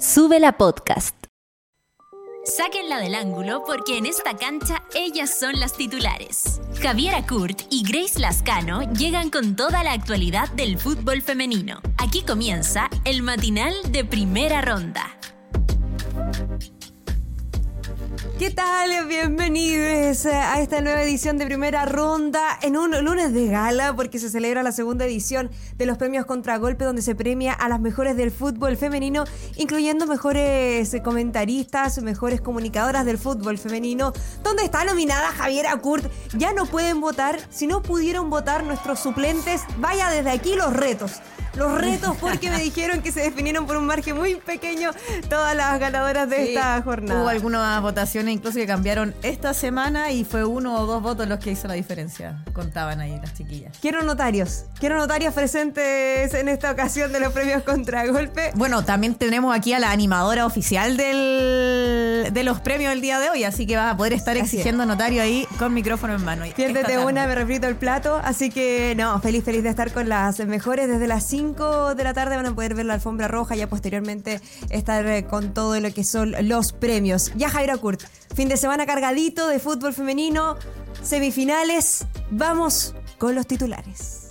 Sube la podcast. Sáquenla del ángulo porque en esta cancha ellas son las titulares. Javiera Kurt y Grace Lascano llegan con toda la actualidad del fútbol femenino. Aquí comienza el matinal de primera ronda. ¿Qué tal? Bienvenidos a esta nueva edición de primera ronda en un lunes de gala porque se celebra la segunda edición de los premios Contragolpe donde se premia a las mejores del fútbol femenino, incluyendo mejores comentaristas, mejores comunicadoras del fútbol femenino, donde está nominada Javiera Kurt. Ya no pueden votar, si no pudieron votar nuestros suplentes, vaya desde aquí los retos los retos porque me dijeron que se definieron por un margen muy pequeño todas las ganadoras de esta jornada. Hubo algunas votaciones incluso que cambiaron esta semana y fue uno o dos votos los que hizo la diferencia. Contaban ahí las chiquillas. Quiero notarios. Quiero notarios presentes en esta ocasión de los premios Contragolpe. Bueno, también tenemos aquí a la animadora oficial del, de los premios del día de hoy, así que vas a poder estar exigiendo notario ahí con micrófono en mano. Piérdete una, me repito el plato. Así que no, feliz, feliz de estar con las mejores desde las 5 de la tarde van a poder ver la alfombra roja, ya posteriormente estar eh, con todo lo que son los premios. Ya Jaira Kurt, fin de semana cargadito de fútbol femenino, semifinales, vamos con los titulares.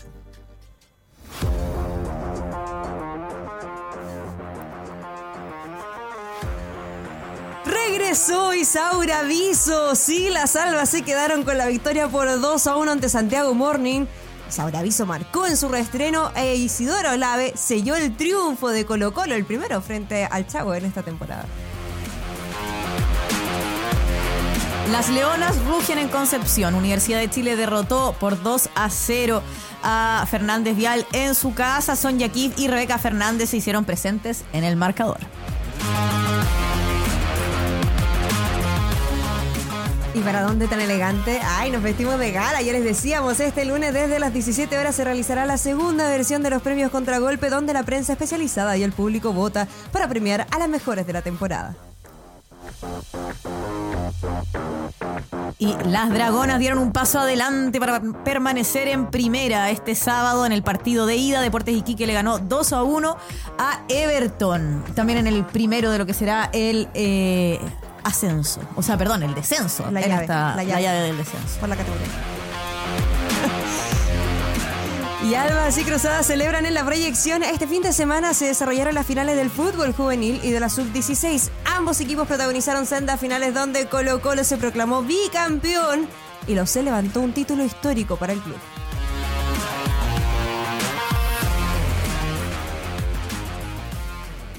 Regresó Isaura Viso. Sí, las albas se quedaron con la victoria por 2 a 1 ante Santiago Morning. Sauraviso marcó en su reestreno e Isidoro Olave selló el triunfo de Colo Colo, el primero frente al Chago en esta temporada. Las Leonas rugen en Concepción. Universidad de Chile derrotó por 2 a 0 a Fernández Vial en su casa. Son Kif y Rebeca Fernández se hicieron presentes en el marcador. ¿Y para dónde tan elegante? Ay, nos vestimos de gala. Ya les decíamos, este lunes desde las 17 horas se realizará la segunda versión de los premios Contragolpe, donde la prensa especializada y el público vota para premiar a las mejores de la temporada. Y las Dragonas dieron un paso adelante para permanecer en primera este sábado en el partido de ida. Deportes Iquique le ganó 2 a 1 a Everton. También en el primero de lo que será el eh, ascenso. O sea, perdón, el descenso. La llave, la, llave. del descenso. Por la categoría. Y Albas y Cruzadas celebran en la proyección. Este fin de semana se desarrollaron las finales del fútbol juvenil y de la sub-16. Ambos equipos protagonizaron sendas finales donde Colo Colo se proclamó bicampeón y lo se levantó un título histórico para el club.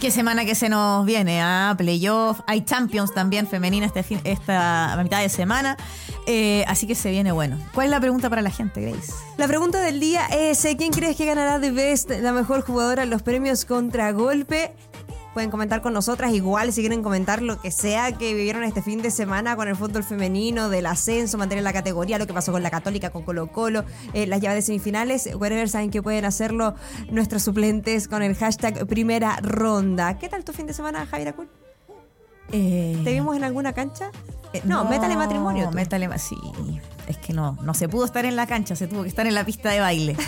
Qué semana que se nos viene, a ¿ah? playoff, hay Champions también femenina este esta mitad de semana, eh, así que se viene bueno. ¿Cuál es la pregunta para la gente, Grace? La pregunta del día es, ¿quién crees que ganará de Best, la mejor jugadora en los premios contra golpe? Pueden comentar con nosotras. Igual, si quieren comentar lo que sea que vivieron este fin de semana con el fútbol femenino, del ascenso, mantener la categoría, lo que pasó con la Católica, con Colo Colo, eh, las llaves de semifinales. Whatever, saben que pueden hacerlo nuestros suplentes con el hashtag primera ronda. ¿Qué tal tu fin de semana, Javier Acul? Eh, ¿Te vimos en alguna cancha? Eh, no, métale matrimonio. Métale, sí es que no, no se pudo estar en la cancha, se tuvo que estar en la pista de baile.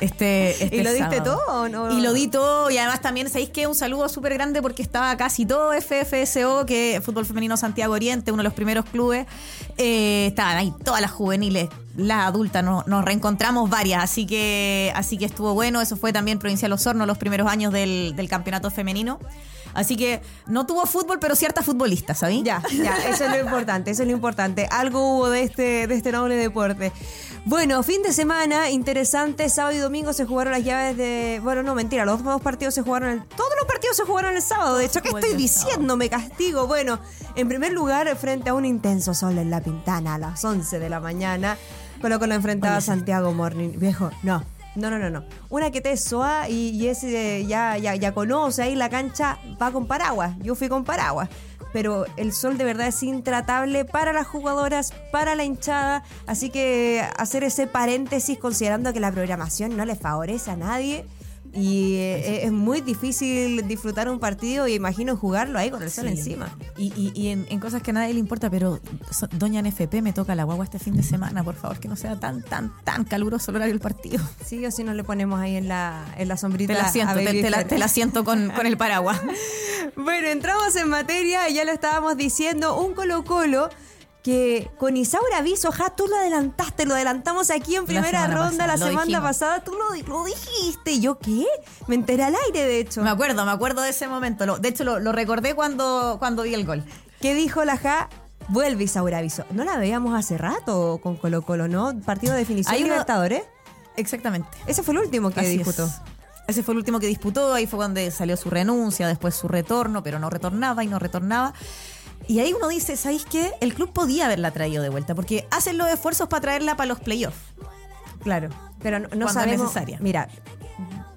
Este, este ¿Y lo diste todo o no? Y lo di todo, y además también, ¿sabéis que Un saludo súper grande porque estaba casi todo FFSO, que Fútbol Femenino Santiago Oriente, uno de los primeros clubes. Eh, estaban ahí todas las juveniles, las adultas, nos reencontramos varias, así que, así que estuvo bueno. Eso fue también Provincial Osorno, los primeros años del, del campeonato femenino. Así que no tuvo fútbol, pero cierta futbolista, ¿sabí? Ya, ya, eso es lo importante, eso es lo importante. Algo hubo de este, de este noble deporte. Bueno, fin de semana, interesante. Sábado y domingo se jugaron las llaves de. Bueno, no, mentira, los dos partidos se jugaron el. Todos los partidos se jugaron el sábado. De hecho, ¿qué estoy diciendo? Me castigo. Bueno, en primer lugar, frente a un intenso sol en la pintana a las 11 de la mañana. Con lo que lo enfrentaba Santiago Morning. Viejo, no. No, no, no, no. Una que te soa y, y ese ya, ya, ya conoce ahí la cancha, va con paraguas. Yo fui con paraguas. Pero el sol de verdad es intratable para las jugadoras, para la hinchada. Así que hacer ese paréntesis considerando que la programación no le favorece a nadie y eh, es muy difícil disfrutar un partido y imagino jugarlo ahí con el sol encima. Y, en, cosas que a nadie le importa, pero doña NFP me toca la guagua este fin de semana, por favor, que no sea tan, tan, tan caluroso el horario del partido. Sí, o si no le ponemos ahí en la, en la sombrita. Te la siento, te, la, siento con, con el paraguas. Bueno, entramos en materia, ya lo estábamos diciendo, un Colo Colo que con Isaura Aviso, ja, tú lo adelantaste, lo adelantamos aquí en primera ronda la semana pasada, tú lo, lo, dijiste. ¿Yo qué? Me enteré al aire, de hecho. Me acuerdo, me acuerdo de ese momento. de hecho, lo, recordé cuando, cuando vi el gol. ¿Qué dijo la Ja? Vuelve Isaura Aviso. No la veíamos hace rato con Colo Colo, ¿no? Partido de definición Hay Libertadores. Exactamente. Ese fue el último que disputó. Ese fue el último que disputó, ahí fue cuando salió su renuncia, después su retorno, pero no retornaba y no retornaba. Y ahí uno dice, ¿sabéis qué? El club podía haberla traído de vuelta, porque hacen los esfuerzos para traerla para los playoffs. Claro, pero no, no sabemos. necesaria. Mira,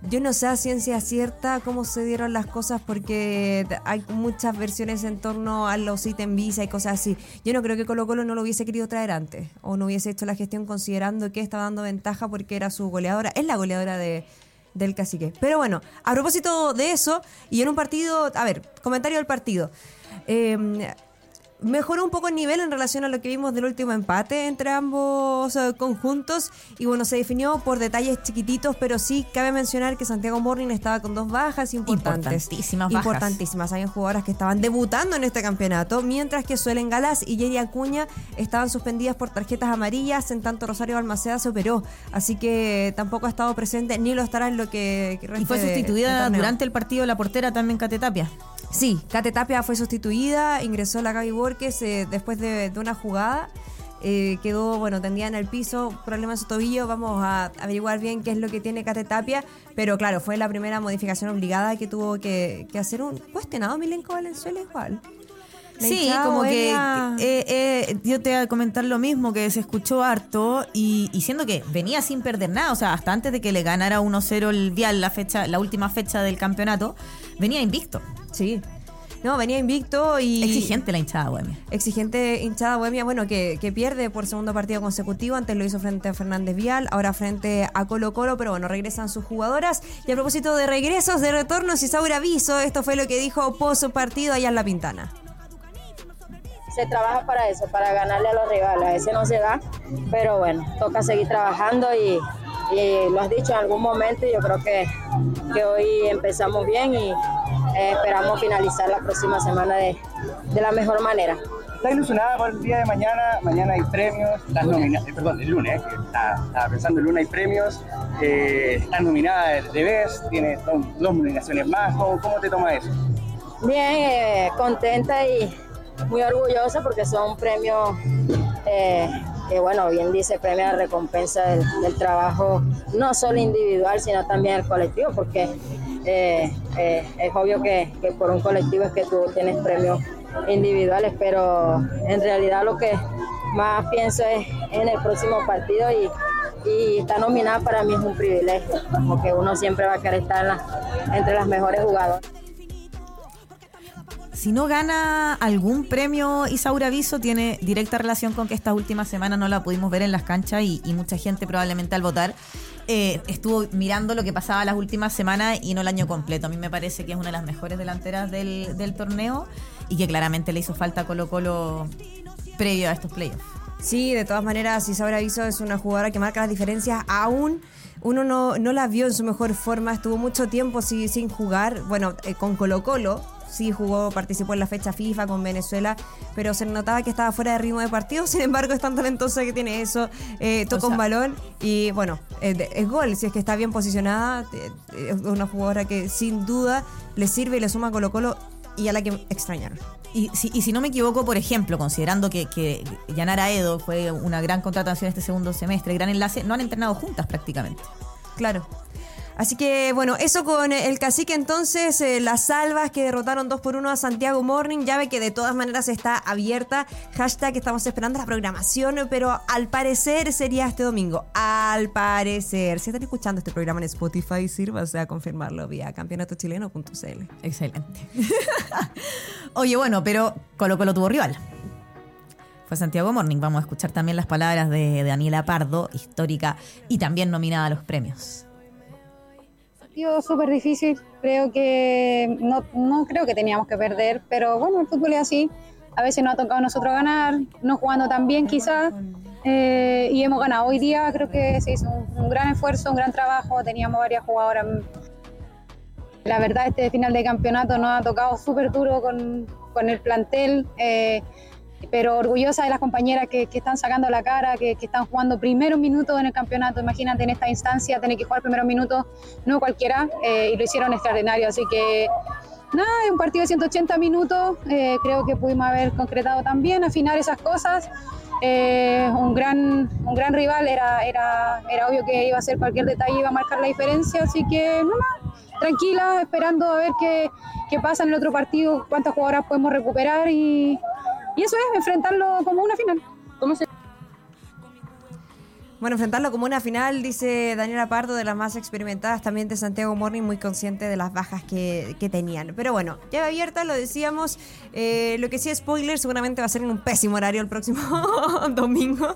yo no sé a ciencia cierta cómo se dieron las cosas porque hay muchas versiones en torno a los ítems visa y cosas así. Yo no creo que Colo Colo no lo hubiese querido traer antes o no hubiese hecho la gestión considerando que estaba dando ventaja porque era su goleadora. Es la goleadora de, del cacique. Pero bueno, a propósito de eso, y en un partido, a ver, comentario del partido. Eh, mejoró un poco el nivel en relación a lo que vimos del último empate entre ambos conjuntos y bueno, se definió por detalles chiquititos, pero sí cabe mencionar que Santiago Morning estaba con dos bajas importantes. Importantísimas bajas. Importantísimas. Habían jugadoras que estaban debutando en este campeonato, mientras que Suelen Galas y Jerry Acuña estaban suspendidas por tarjetas amarillas, en tanto Rosario Balmaceda se operó, así que tampoco ha estado presente ni lo estará en lo que, Y fue sustituida durante el partido la portera también Catetapia. Sí, Cate Tapia fue sustituida, ingresó la Gaby Borges eh, después de, una jugada. Eh, quedó, bueno, tendía en el piso, problema en su tobillo. Vamos a averiguar bien qué es lo que tiene Cate Tapia. Pero claro, fue la primera modificación obligada que tuvo que, hacer un cuestionado Milenko Valenzuela igual. sí, como que eh, yo te voy a comentar lo mismo, que se escuchó harto y, y, siendo que venía sin perder nada, o sea, hasta antes de que le ganara 1-0 el Vial la fecha, la última fecha del campeonato, venía invicto. Sí. No, venía invicto y. Exigente la hinchada bohemia. Exigente hinchada bohemia, bueno, que, pierde por segundo partido consecutivo. Antes lo hizo frente a Fernández Vial, ahora frente a Colo Colo, pero bueno, regresan sus jugadoras. Y a propósito de regresos, de retornos y Saura aviso, esto fue lo que dijo post partido allá en La Pintana. Se trabaja para eso, para ganarle a los rivales. A veces no se da, pero bueno, toca seguir trabajando y, lo has dicho en algún momento. Y yo creo que, que hoy empezamos bien y eh, esperamos finalizar la próxima semana de, de la mejor manera. ¿Está ilusionada por el día de mañana? Mañana hay premios, estás nominada, eh, perdón, el lunes, eh, estaba, pensando el lunes hay premios, eh, estás nominada de BES, tienes dos, nominaciones más, ¿Cómo, te toma eso? Bien, contenta y muy orgullosa porque son premios que, bueno, bien dice, premio de recompensa del, del, trabajo, no solo individual, sino también el colectivo, porque eh, eh, es obvio que, por un colectivo es que tú tienes premios individuales, pero en realidad lo que más pienso es en el próximo partido y, y estar nominada para mí es un privilegio, porque uno siempre va a querer estar entre las mejores jugadoras. Si no gana algún premio Isaura Viso, tiene directa relación con que esta última semana no la pudimos ver en las canchas y mucha gente probablemente al votar eh, estuvo mirando lo que pasaba las últimas semanas y no el año completo. A mí me parece que es una de las mejores delanteras del, torneo y que claramente le hizo falta Colo Colo previo a estos playoffs. Sí, de todas maneras, Isabel Aviso es una jugadora que marca las diferencias aún uno no, no, la vio en su mejor forma, estuvo mucho tiempo sin, sin jugar, bueno, eh, con Colo Colo, sí jugó, participó en la fecha FIFA con Venezuela, pero se notaba que estaba fuera de ritmo de partido. Sin embargo, es tan talentosa que tiene eso, eh, toca un balón y bueno, es, gol. Si es que está bien posicionada, es una jugadora que sin duda le sirve y le suma a Colo Colo y a la que extrañaron. Y si, y si no me equivoco, por ejemplo, considerando que, que Yanara Edo fue una gran contratación este segundo semestre, gran enlace, no han entrenado juntas prácticamente. Claro. Así que bueno, eso con el cacique entonces, eh, las salvas que derrotaron 2 por 1 a Santiago Morning, llave que de todas maneras está abierta, hashtag estamos esperando la programación, pero al parecer sería este domingo, al parecer, si están escuchando este programa en Spotify, sírvase a confirmarlo vía campeonatochileno.cl. Excelente. Oye, bueno, pero Colo Colo tuvo rival fue Santiago Morning. Vamos a escuchar también las palabras de Daniela Pardo, histórica y también nominada a los premios partido súper difícil, creo que no, no, creo que teníamos que perder, pero bueno, el fútbol es así, a veces nos ha tocado a nosotros ganar, no jugando tan bien quizás, eh, y hemos ganado. Hoy día creo que se hizo un, gran esfuerzo, un gran trabajo, teníamos varias jugadoras La verdad, este final de campeonato nos ha tocado súper duro con, con, el plantel, eh, pero orgullosa de las compañeras que, que están sacando la cara, que, que, están jugando primeros minutos en el campeonato. Imagínate en esta instancia tener que jugar primeros minutos, no cualquiera, eh, y lo hicieron extraordinario. Así que nada, es un partido de 180 minutos, eh, creo que pudimos haber concretado también, afinar esas cosas. Eh, un, gran, un gran rival, era, era, era obvio que iba a ser cualquier detalle, iba a marcar la diferencia, así que no más, tranquila, esperando a ver qué, qué pasa en el otro partido, cuántas jugadoras podemos recuperar y, y eso es, enfrentarlo como una final. ¿Cómo se bueno, enfrentarlo como una final, dice Daniela Pardo, de las más experimentadas, también de Santiago Morning, muy consciente de las bajas que, que tenían. Pero bueno, llave abierta, lo decíamos. Eh, lo que sí, spoiler, seguramente va a ser en un pésimo horario el próximo domingo,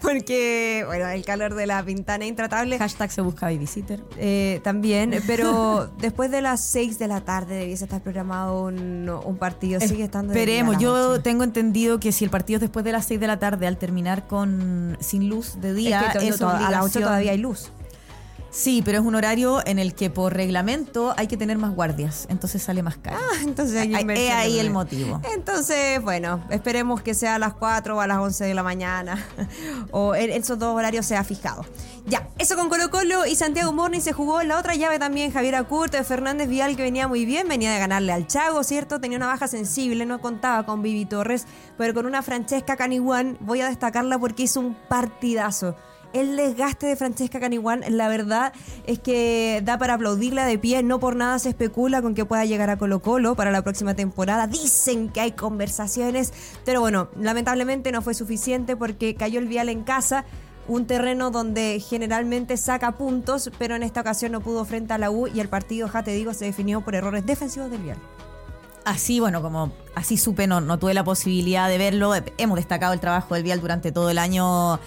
porque, bueno, el calor de la pintana intratable. Hashtag se busca babysitter. Eh, también, pero después de las 6 de la tarde debiese estar programado un, un partido. Sigue estando. Esperemos, yo tengo entendido que si el partido es después de las 6 de la tarde, al terminar con sin luz de día, es que es a las 8 todavía hay luz. Sí, pero es un horario en el que por reglamento hay que tener más guardias, entonces sale más caro. Ah, entonces hay que Es ahí el motivo. Entonces, bueno, esperemos que sea a las 4 o a las 11 de la mañana, o en esos dos horarios sea fijado. Ya, eso con Colo Colo y Santiago Morni se jugó la otra llave también, Javier Acurto de Fernández Vial, que venía muy bien, venía de ganarle al Chago, ¿cierto? Tenía una baja sensible, no contaba con Vivi Torres, pero con una Francesca Caniguán voy a destacarla porque hizo un partidazo el desgaste de Francesca Caniguán, la verdad es que da para aplaudirla de pie. No por nada se especula con que pueda llegar a Colo Colo para la próxima temporada. Dicen que hay conversaciones, pero bueno, lamentablemente no fue suficiente porque cayó el vial en casa. Un terreno donde generalmente saca puntos, pero en esta ocasión no pudo frente a la U y el partido, ya te digo, se definió por errores defensivos del vial así, bueno, como así supe, no, no tuve la posibilidad de verlo. Hemos destacado el trabajo del Vial durante todo el año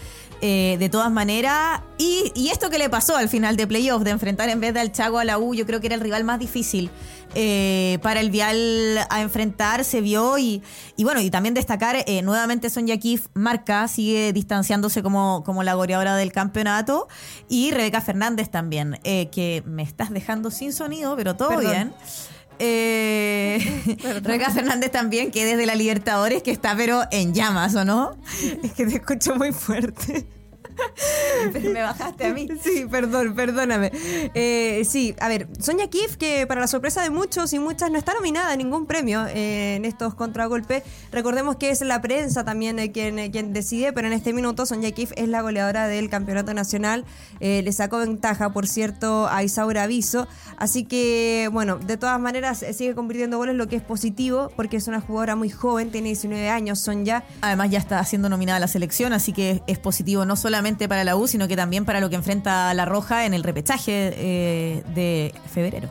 eh, de todas maneras. Y, y, esto que le pasó al final de playoff, de enfrentar en vez del Chago a la U, yo creo que era el rival más difícil eh, para el Vial a enfrentar, se vio. Y, y bueno, y también destacar eh, nuevamente Sonja Kif marca, sigue distanciándose como, como la goleadora del campeonato. Y Rebeca Fernández también, que me estás dejando sin sonido, pero todo Perdón. bien. Eh, Fernández también, que desde la Libertadores, que está pero en llamas, ¿o no? Es que te escucho muy fuerte. Me bajaste a mí. Sí, perdón, perdóname. Eh, sí, a ver, Sonia Kif, que para la sorpresa de muchos y muchas no está nominada a ningún premio eh, en estos contragolpes. Recordemos que es la prensa también eh, quien, quien decide, pero en este minuto Sonia Kif es la goleadora del campeonato nacional. Le sacó ventaja, por cierto, a Isaura Aviso. Así que, bueno, de todas maneras sigue convirtiendo goles, lo que es positivo, porque es una jugadora muy joven, tiene 19 años, son ya. Además ya está siendo nominada a la selección, así que es positivo no solamente para la U, sino que también para lo que enfrenta la Roja en el repechaje eh, de febrero.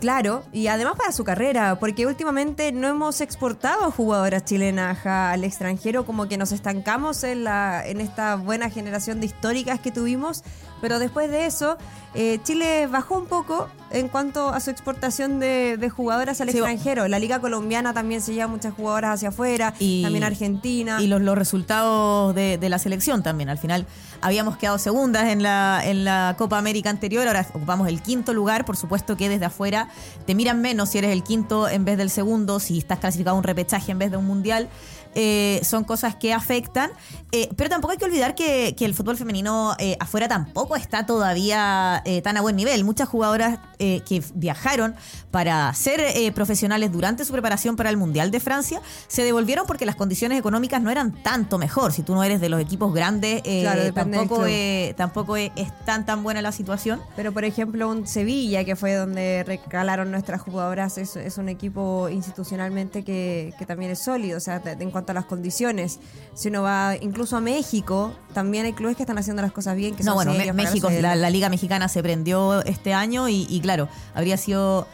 Claro, y además para su carrera, porque últimamente no hemos exportado jugadoras chilenas al extranjero, como que nos estancamos en, la, en esta buena generación de históricas que tuvimos, pero después de eso, eh, Chile bajó un poco en cuanto a su exportación de, de jugadoras al Sí, extranjero. La liga colombiana también se lleva muchas jugadoras hacia afuera, Y- también Argentina. Y los, los resultados de, de la selección también. Al final habíamos quedado segundas en la, en la Copa América anterior, ahora ocupamos el quinto lugar. Por supuesto que desde afuera te miran menos si eres el quinto en vez del segundo, si estás clasificado a un repechaje en vez de un mundial. Eh, son cosas que afectan. Eh, pero tampoco hay que olvidar que, que el fútbol femenino eh, afuera tampoco está todavía tan a buen nivel. Muchas jugadoras que viajaron para ser profesionales durante su preparación para el Mundial de Francia se devolvieron porque las condiciones económicas no eran tanto mejor. Si tú no eres de los equipos grandes, Claro, tampoco, tampoco es, es tan tan buena la situación. Pero por ejemplo un Sevilla, que fue donde recalaron nuestras jugadoras, es, es un equipo institucionalmente que, que también es sólido, o sea, en cuanto a las condiciones. Si uno va incluso a México, también hay clubes que están haciendo las cosas bien, que no, son bueno, serios México, la, la Liga Mexicana se prendió este año y, y claro, habría sido.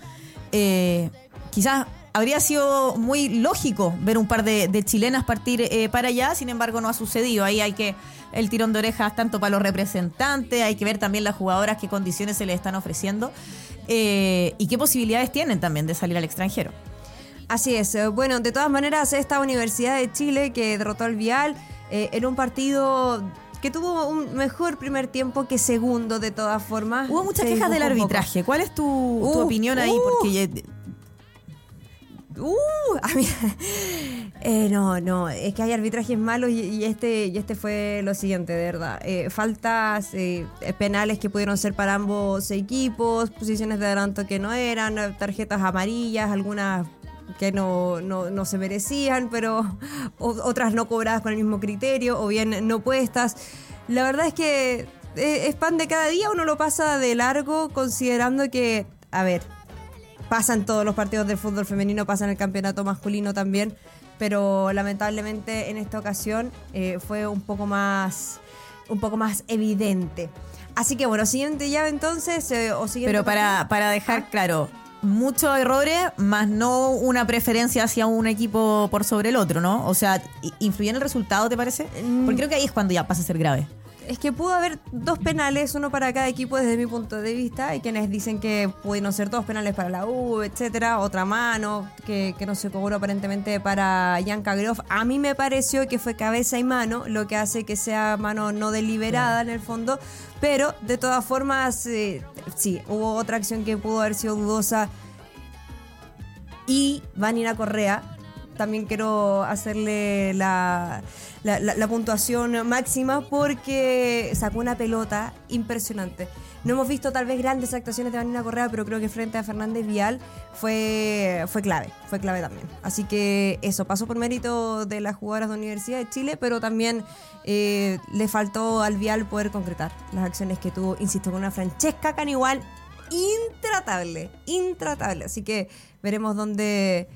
eh, quizás habría sido muy lógico ver un par de, de chilenas partir eh, para allá, sin embargo, no ha sucedido. Ahí hay que. El tirón de orejas tanto para los representantes, hay que ver también las jugadoras qué condiciones se les están ofreciendo eh, y qué posibilidades tienen también de salir al extranjero. Así es. Eh, Bueno, de todas maneras, esta Universidad de Chile que derrotó al Vial eh, en un partido que tuvo un mejor primer tiempo que segundo de todas formas. Hubo muchas quejas del arbitraje. ¿Cuál es tu, tu Uh, opinión ahí? uh. Porque ya- Uh, a mí- eh, no, no, es que hay arbitrajes malos y, y este y este fue lo siguiente, de verdad. Eh, faltas eh, penales que pudieron ser para ambos equipos, posiciones de adelanto que no eran, eh, tarjetas amarillas, algunas que no, no, no se merecían, pero otras no cobradas con el mismo criterio o bien no puestas. La verdad es que eh, es pan de cada día, uno lo pasa de largo considerando que, a ver, pasan todos los partidos del fútbol femenino, pasan el campeonato masculino también, pero lamentablemente en esta ocasión eh, fue un poco más un poco más evidente. Así que bueno, siguiente llave entonces eh, o siguiente Pero para, para dejar claro, muchos errores, más no una preferencia hacia un equipo por sobre el otro, ¿no? O sea, ¿influye en el resultado, te parece? Mm. Porque creo que ahí es cuando ya pasa a ser grave. Es que pudo haber dos penales, uno para cada equipo desde mi punto de vista. Hay quienes dicen que pudieron ser dos penales para la U, etcétera. Otra mano que, que no se cobró aparentemente para Jan Groff. A mí me pareció que fue cabeza y mano, lo que hace que sea mano no deliberada en el fondo. Pero de todas formas, eh, sí, hubo otra acción que pudo haber sido dudosa. Y Vanina Correa, también quiero hacerle la, la- puntuación máxima porque sacó una pelota impresionante. No hemos visto tal vez grandes actuaciones de Vanina Correa, pero creo que frente a Fernández Vial fue, fue clave, fue clave también. Así que eso, pasó por mérito de las jugadoras de Universidad de Chile, pero también eh, le faltó al Vial poder concretar las acciones que tuvo, insisto, con una Francesca Canigual intratable, intratable. Así que veremos dónde,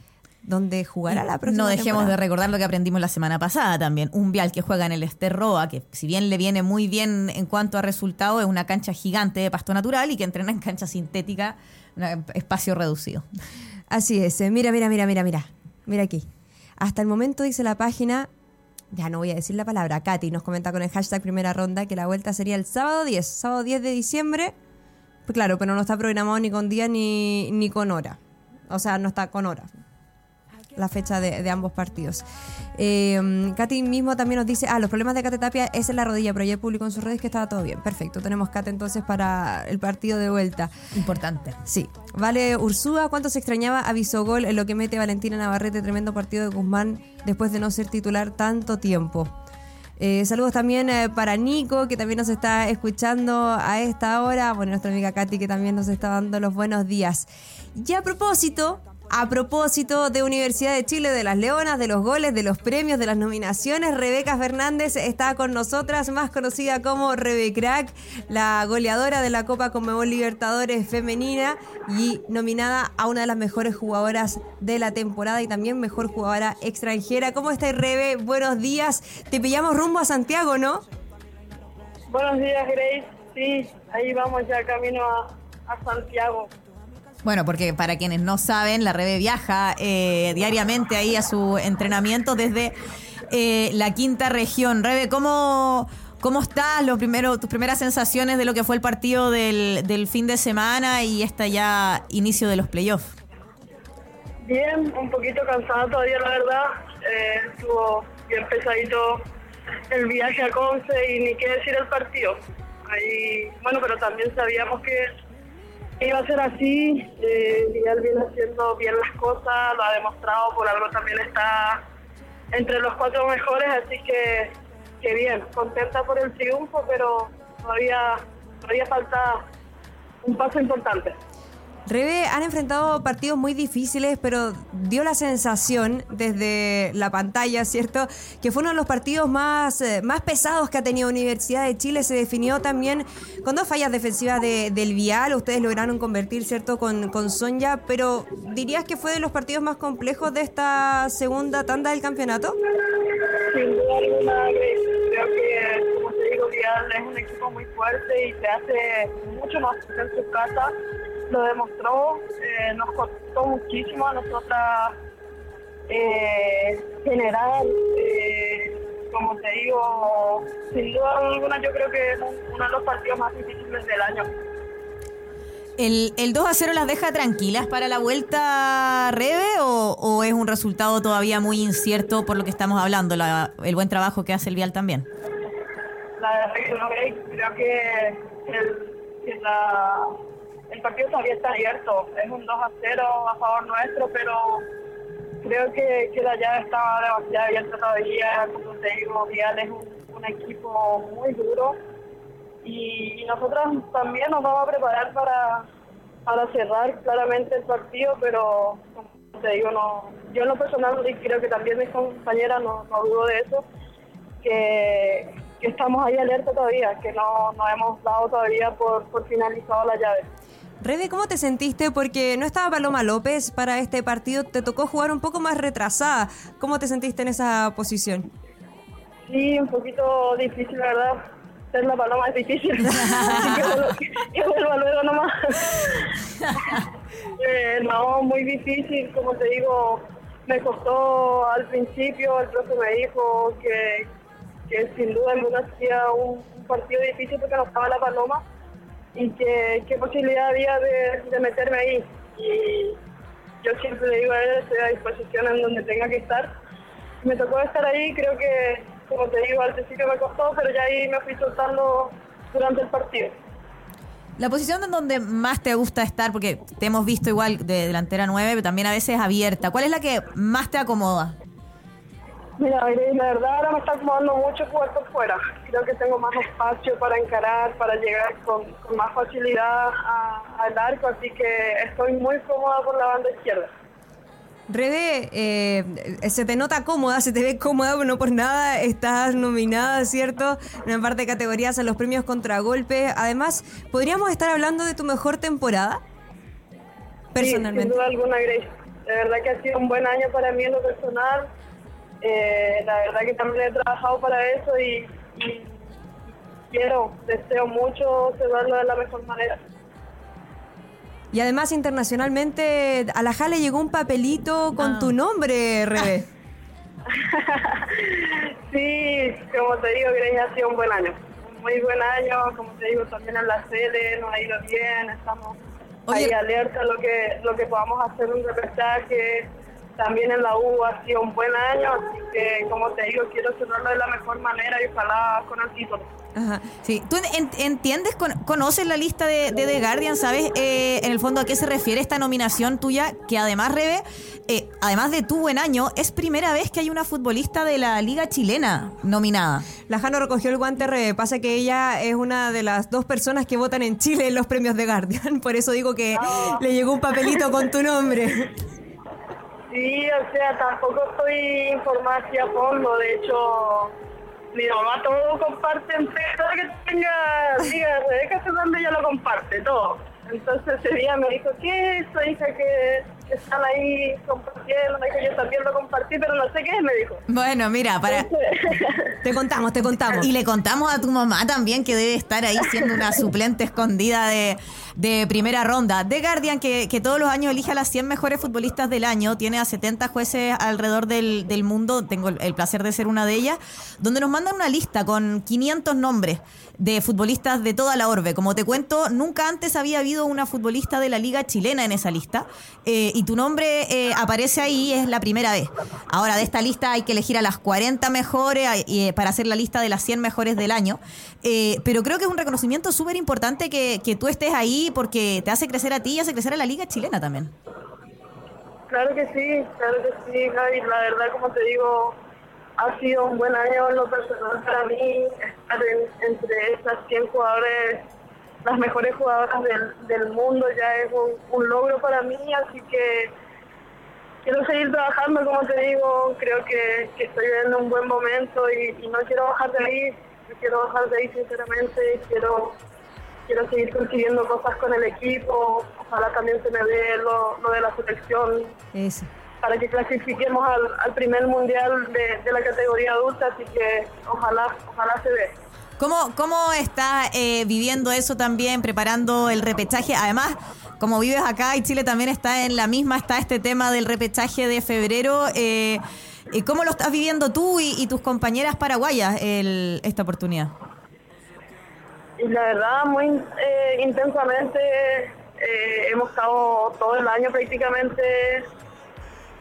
dónde jugará la próxima No dejemos temporada. de recordar lo que aprendimos la semana pasada también. Un Vial que juega en el Esterroa, que si bien le viene muy bien en cuanto a resultado, es una cancha gigante de pasto natural y que entrena en cancha sintética, un espacio reducido. Así es. eh, Mira, mira, mira, mira, mira. Mira aquí. Hasta el momento dice la página, ya no voy a decir la palabra, Katy nos comenta con el hashtag primera ronda que la vuelta sería el sábado 10, sábado 10 de diciembre. Pues claro, pero no está programado ni con día ni, ni con hora. O sea, no está con hora. La fecha de, de ambos partidos. Eh, Katy mismo también nos dice, ah, los problemas de Kate Tapia es en la rodilla, pero ayer publicó en sus redes que estaba todo bien. Perfecto, tenemos Kate entonces para el partido de vuelta. Importante. Sí. Vale, Ursúa, ¿cuánto se extrañaba a Bisogol en lo que mete Valentina Navarrete? Tremendo partido de Guzmán después de no ser titular tanto tiempo. Eh, saludos también eh, para Nico, que también nos está escuchando a esta hora. Bueno, nuestra amiga Katy, que también nos está dando los buenos días. Y a propósito, a propósito de Universidad de Chile, de las Leonas, de los goles, de los premios, de las nominaciones, Rebeca Fernández está con nosotras, más conocida como Rebecrack, la goleadora de la Copa Conmebol Libertadores femenina y nominada a una de las mejores jugadoras de la temporada y también mejor jugadora extranjera. ¿Cómo estás, Rebe? Buenos días. Te pillamos rumbo a Santiago, ¿no? Buenos días, Grace. Sí, ahí vamos ya camino a Santiago. Bueno, porque para quienes no saben, la Rebe viaja eh, diariamente ahí a su entrenamiento desde eh, la quinta región. Rebe, ¿cómo, cómo estás? Lo primero, tus primeras sensaciones de lo que fue el partido del, del fin de semana y esta ya inicio de los playoffs. Bien, un poquito cansada todavía, la verdad. Eh, estuvo bien pesadito el viaje a Conce y ni qué decir el partido. Ahí, bueno, pero también sabíamos que iba a ser así. Eh, Vidal viene haciendo bien las cosas, lo ha demostrado, por algo también está entre los cuatro mejores, así que, que bien, contenta por el triunfo, pero todavía, todavía falta un paso importante. Rebe, han enfrentado partidos muy difíciles, pero dio la sensación desde la pantalla, ¿cierto? Que fue uno de los partidos más, eh, más pesados que ha tenido Universidad de Chile. Se definió también con dos fallas defensivas de- del Vial. Ustedes lograron convertir, ¿cierto? Con, con pero ¿dirías que fue de los partidos más complejos de esta segunda tanda del campeonato? Sin duda alguna, creo que, como te digo, Vidal es un equipo muy fuerte y se hace mucho más en su casa. Lo demostró, eh, nos costó muchísimo a nosotras eh, generar, eh, como te digo, sin duda alguna yo creo que es un- uno de los partidos más difíciles del año. ¿El, el 2 a 0 las deja tranquilas para la vuelta, Rebe, o, o es un resultado todavía muy incierto por lo que estamos hablando, la- el buen trabajo que hace el Vial también? La la verdad que no creo que el, que la, el partido todavía está abierto. Es un 2 a 0 a favor nuestro, pero creo que, que la llave estaba demasiado abierta todavía. Como te digo, Vial es un, equipo muy duro y, y nosotros también nos vamos a preparar para, para cerrar claramente el partido, pero como te digo, no, yo en lo personal y creo que también mis compañeras no, no dudo de eso, que, que estamos ahí alerta todavía, que no, no hemos dado todavía por, por finalizado la llave. Rebe, ¿cómo te sentiste? Porque no estaba Paloma López para este partido, te tocó jugar un poco más retrasada. ¿Cómo te sentiste en esa posición? Sí, un poquito difícil, la verdad. Ser la paloma es difícil. Así que vuelvo, luego nomás. Eh, no, muy difícil, como te digo, me costó al principio, el profe me dijo que, que sin duda alguna hacía un, un partido difícil porque no estaba la paloma y que qué posibilidad había de, de meterme ahí. Y yo siempre le digo a él, estoy a disposición en donde tenga que estar. Me tocó estar ahí, creo que, como te digo, al principio me costó, pero ya ahí me fui soltando durante el partido. La posición en donde más te gusta estar, porque te hemos visto igual de delantera 9, pero también a veces abierta. ¿Cuál es la que más te acomoda? Mira, la verdad ahora me está acomodando mucho jugar por fuera. Creo que tengo más espacio para encarar, para llegar con, con más facilidad al arco, así que estoy muy cómoda por la banda izquierda. Rebe, eh, se te nota cómoda, se te ve cómoda, pero no por nada estás nominada, ¿cierto? En parte de categorías a los premios Contragolpe. Además, ¿podríamos estar hablando de tu mejor temporada? Sí, sin Personalmente. duda alguna, Grace. De verdad que ha sido un buen año para mí en lo personal. Eh, la verdad que también he trabajado para eso y, y quiero, deseo mucho cerrarlo de la mejor manera. Y además, internacionalmente, a la Jale llegó un papelito con Ah. tu nombre, Rebe. Sí, como te digo, Grace ha sido un buen año. Un muy buen año, como te digo, también en la sede nos ha ido bien, estamos Oye. ahí alerta a lo que, lo que podamos hacer un repechaje. También en la U ha sido un buen año, así que como te digo, quiero cerrarlo de la mejor manera y ojalá con el título. Ajá. Sí. ¿Tú en- entiendes, con- conoces la lista de, de The Guardian? ¿Sabes eh, en el fondo a qué se refiere esta nominación tuya? Que además, Rebe, eh, además de tu buen año, es primera vez que hay una futbolista de la Liga Chilena nominada. La Jano recogió el guante, Rebe. Pasa que ella es una de las dos personas que votan en Chile en los premios de Guardian. Por eso digo que le llegó un papelito con tu nombre. Sí, o sea, tampoco estoy informada así a fondo, de hecho, mi mamá todo comparte en todo que tenga, diga, Rebeca Fernández ya lo comparte, todo. Entonces ese día me dijo, ¿qué es eso, hija, que, están ahí compartiendo? Me dijo, yo también lo compartí, pero no sé qué es, me dijo. Bueno, mira, para... Te contamos, te contamos. Y le contamos a tu mamá también que debe estar ahí siendo una suplente escondida de, de primera ronda. The Guardian, que, que todos los años elige a las 100 mejores futbolistas del año, tiene a 70 jueces alrededor del, del mundo, tengo el, el placer de ser una de ellas, donde nos mandan una lista con 500 nombres de futbolistas de toda la orbe. Como te cuento, nunca antes había habido una futbolista de la liga chilena en esa lista eh, y tu nombre eh, aparece ahí, es la primera vez. Ahora, de esta lista hay que elegir a las 40 mejores eh, para hacer la lista de las 100 mejores del año. Eh, pero creo que es un reconocimiento súper importante que, que tú estés ahí porque te hace crecer a ti y hace crecer a la liga chilena también. Claro que sí, claro que sí, Javi. La verdad, como te digo, ha sido un buen año en lo personal para mí. Estar en- entre esas 100 jugadores, las mejores jugadoras del, del mundo, ya es un, logro para mí. Así que quiero seguir trabajando, como te digo. Creo que, que estoy en un buen momento y, no quiero bajar de ahí. Quiero bajar de ahí, sinceramente. Quiero quiero seguir consiguiendo cosas con el equipo, ojalá también se me dé lo, lo de la selección Eso. Para que clasifiquemos al, al primer mundial de, de la categoría adulta, así que ojalá, ojalá se dé. ¿Cómo, cómo estás eh, viviendo eso también, preparando el repechaje? Además, como vives acá y Chile también está en la misma, está este tema del repechaje de febrero. Eh, ¿Cómo lo estás viviendo tú y, y tus compañeras paraguayas el- esta oportunidad? Y la verdad, muy eh, intensamente, eh, hemos estado todo el año prácticamente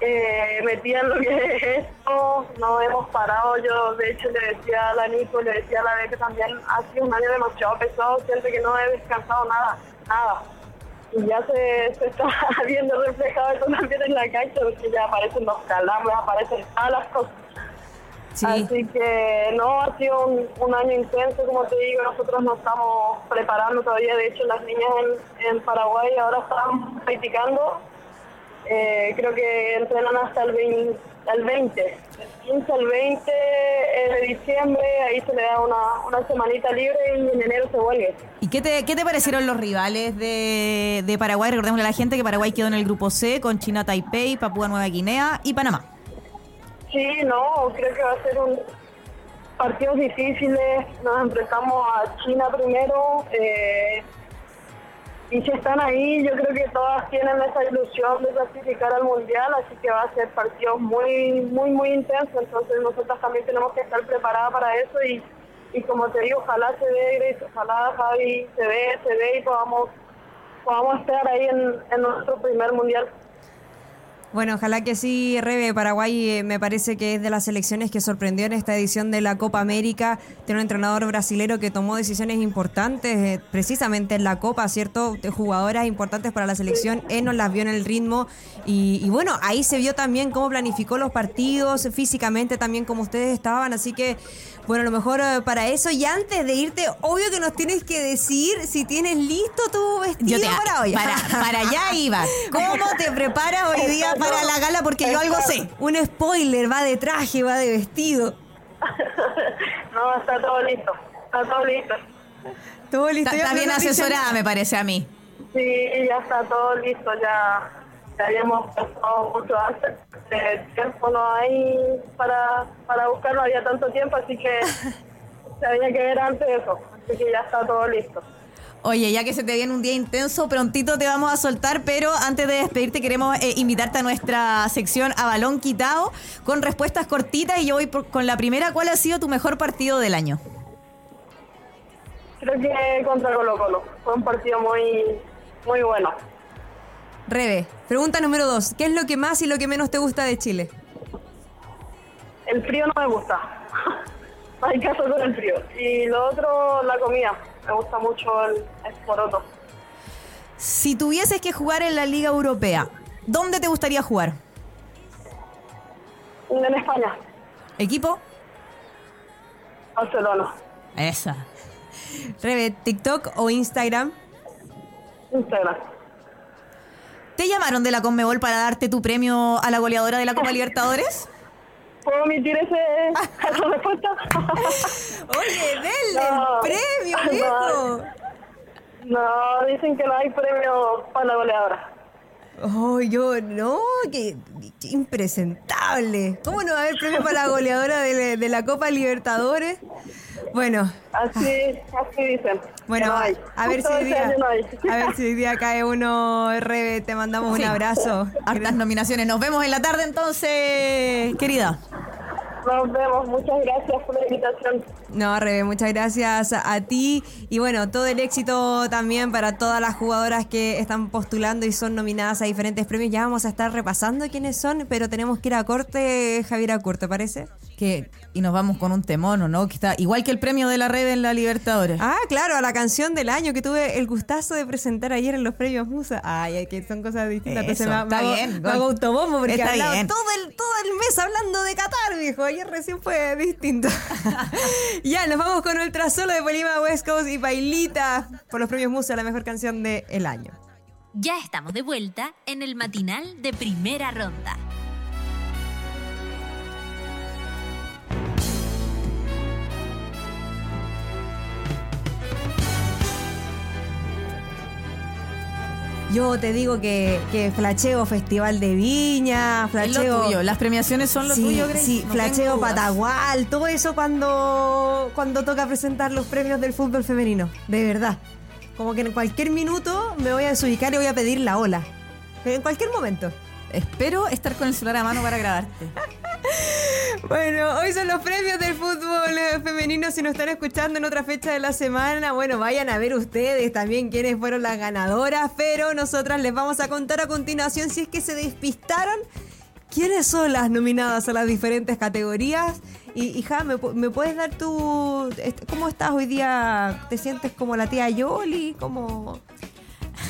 eh, metida en lo que es esto, no hemos parado. Yo, de hecho, le decía a la Nico, le decía a la vez que también ha sido un año demasiado pesado, siente que no he descansado nada, nada. Y ya se, se está viendo reflejado eso también en la cancha, porque ya aparecen los calambres, aparecen todas las cosas. Sí. Así que no, ha sido un, un año intenso, como te digo, nosotros nos estamos preparando todavía, de hecho las niñas en, en Paraguay ahora están practicando, Eh, creo que entrenan hasta el 20, el 20, del 15 al 20 de diciembre, ahí se le da una, una semanita libre y en enero se vuelve. ¿Y qué te, qué te parecieron los rivales de, de Paraguay? Recordémosle a la gente que Paraguay quedó en el grupo C con China Taipei, Papúa Nueva Guinea y Panamá. Sí, no, creo que va a ser un partidos difíciles. Nos enfrentamos a China primero. eh, y si están ahí, yo creo que todas tienen esa ilusión de clasificar al mundial, así que va a ser partidos muy, muy, muy intensos. Entonces nosotros también tenemos que estar preparadas para eso y, y como te digo, ojalá se dé, ojalá Javi se dé, se dé y podamos, podamos estar ahí en, en nuestro primer mundial. Bueno, ojalá que sí, Rebe. Paraguay eh, me parece que es de las selecciones que sorprendió en esta edición de la Copa América. Tiene un entrenador brasilero que tomó decisiones importantes eh, precisamente en la Copa, ¿cierto? Jugadoras importantes para la selección. Él nos las vio en el ritmo. Y, y bueno, ahí se vio también cómo planificó los partidos, físicamente también como ustedes estaban. Así que, bueno, a lo mejor eh, para eso. Y antes de irte, obvio que nos tienes que decir si tienes listo tu vestido para hoy. Para, para allá iba. ¿Cómo te preparas hoy día para la gala? Porque yo algo sé. Un spoiler, va de traje, va de vestido. No, está todo listo, está todo listo. Todo listo. Está, bien asesorada, me parece a mí. Sí, ya está todo listo, ya, ya habíamos pensado mucho antes. El tiempo no hay para, para buscar, no había tanto tiempo, así que se había que ver antes de eso. Así que ya está todo listo. Oye, ya que se te viene un día intenso, prontito te vamos a soltar, pero antes de despedirte queremos eh, invitarte a nuestra sección a balón quitado con respuestas cortitas y yo voy por- con la primera. ¿Cuál ha sido tu mejor partido del año? Creo que contra Colo Colo. Fue un partido muy, muy bueno. Rebe, pregunta número dos. ¿Qué es lo que más y lo que menos te gusta de Chile? El frío no me gusta. Hay caso con el frío. Y lo otro, la comida. Me gusta mucho el, el poroto. Si tuvieses que jugar en la Liga Europea, ¿dónde te gustaría jugar? En España, ¿Equipo? Barcelona, Esa. Rebe, TikTok o Instagram. Instagram. ¿Te llamaron de la Conmebol para darte tu premio a la goleadora de la Copa Libertadores? ¿Puedo omitir ese, esa respuesta? Oye, denle No. el premio, No. viejo. No, dicen que no hay premio para la goleadora. Oh, yo, no, que, que impresentable. ¿Cómo no va a haber premio para la goleadora de, de la Copa Libertadores? Bueno, Así, así dicen. bueno, no hay. a ver si día, no hay. a ver si hoy día cae uno, Rebe, te mandamos Sí. un abrazo. Hartas nominaciones. Nos vemos en la tarde entonces, querida. Nos vemos. Muchas gracias por la invitación. No, Rebe, muchas gracias a, a ti y bueno, todo el éxito también para todas las jugadoras que están postulando y son nominadas a diferentes premios. Ya vamos a estar repasando quiénes son, pero tenemos que ir a corte, Javier Acur, ¿te parece? Que, y nos vamos con un temón, ¿o ¿no? Que está igual que el premio de la red en la Libertadores. Ah, claro, a la canción del año que tuve el gustazo de presentar ayer en los premios Musa. Ay, que son cosas distintas. Eso, Entonces está me hago- bien, me hago autobombo porque Está he hablado bien. todo el, todo el mes hablando de Qatar, viejo. Ayer recién fue distinto. ya, nos vamos con Ultra Solo de Polima West Coast y Bailita por los premios Musa, la mejor canción del año. Ya estamos de vuelta en el matinal de primera ronda. Yo te digo que, que flacheo Festival de Viña, Es flacheo... lo tuyo. Las premiaciones son lo sí, tuyo, Grace. Sí, No flacheo. Patagual, todo eso cuando, cuando toca presentar los premios del fútbol femenino, de verdad. Como que en cualquier minuto me voy a desubicar y voy a pedir la ola. En cualquier momento. Espero estar con el celular a mano para grabarte. Bueno, hoy son los premios del fútbol femenino. Si nos están escuchando en otra fecha de la semana, bueno, vayan a ver ustedes también quiénes fueron las ganadoras. Pero nosotras les vamos a contar a continuación si es que se despistaron. ¿Quiénes son las nominadas a las diferentes categorías? Y, hija, ¿me, me puedes dar tu... ¿Cómo estás hoy día? ¿Te sientes como la tía Yoli? ¿Como...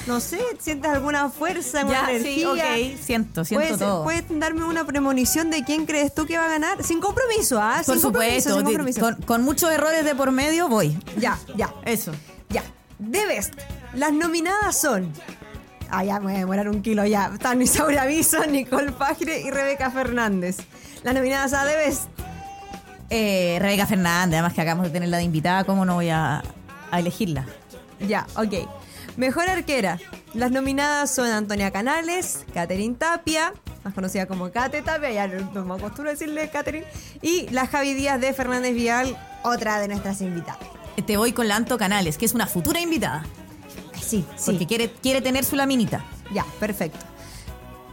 No sé, ¿sientes alguna fuerza, alguna Ya, sí, energía? ok, siento, siento ¿Puedes, todo. ¿Puedes darme una premonición de quién crees tú que va a ganar? Sin compromiso, ¿ah? Por sin compromiso, supuesto, sin di- compromiso. con, con muchos errores de por medio voy. Ya, ya. Eso. Ya, The Best. Las nominadas son. Ah, ya me voy a demorar un kilo ya. Están Isaura Aviso, Nicole Fagre y Rebeca Fernández. Las nominadas a The Best. Eh, Rebeca Fernández, además que acabamos de tenerla de invitada, ¿cómo no voy a, a elegirla? Ya, ok. Mejor arquera. Las nominadas son Antonia Canales, Catherine Tapia, más conocida como Kate Tapia, ya no me acostumbro a decirle Catherine, y la Javi Díaz de Fernández Vial, otra de nuestras invitadas. Te voy con la Anto Canales, que es una futura invitada. Sí, Porque sí. quiere, quiere tener su laminita. Ya, perfecto.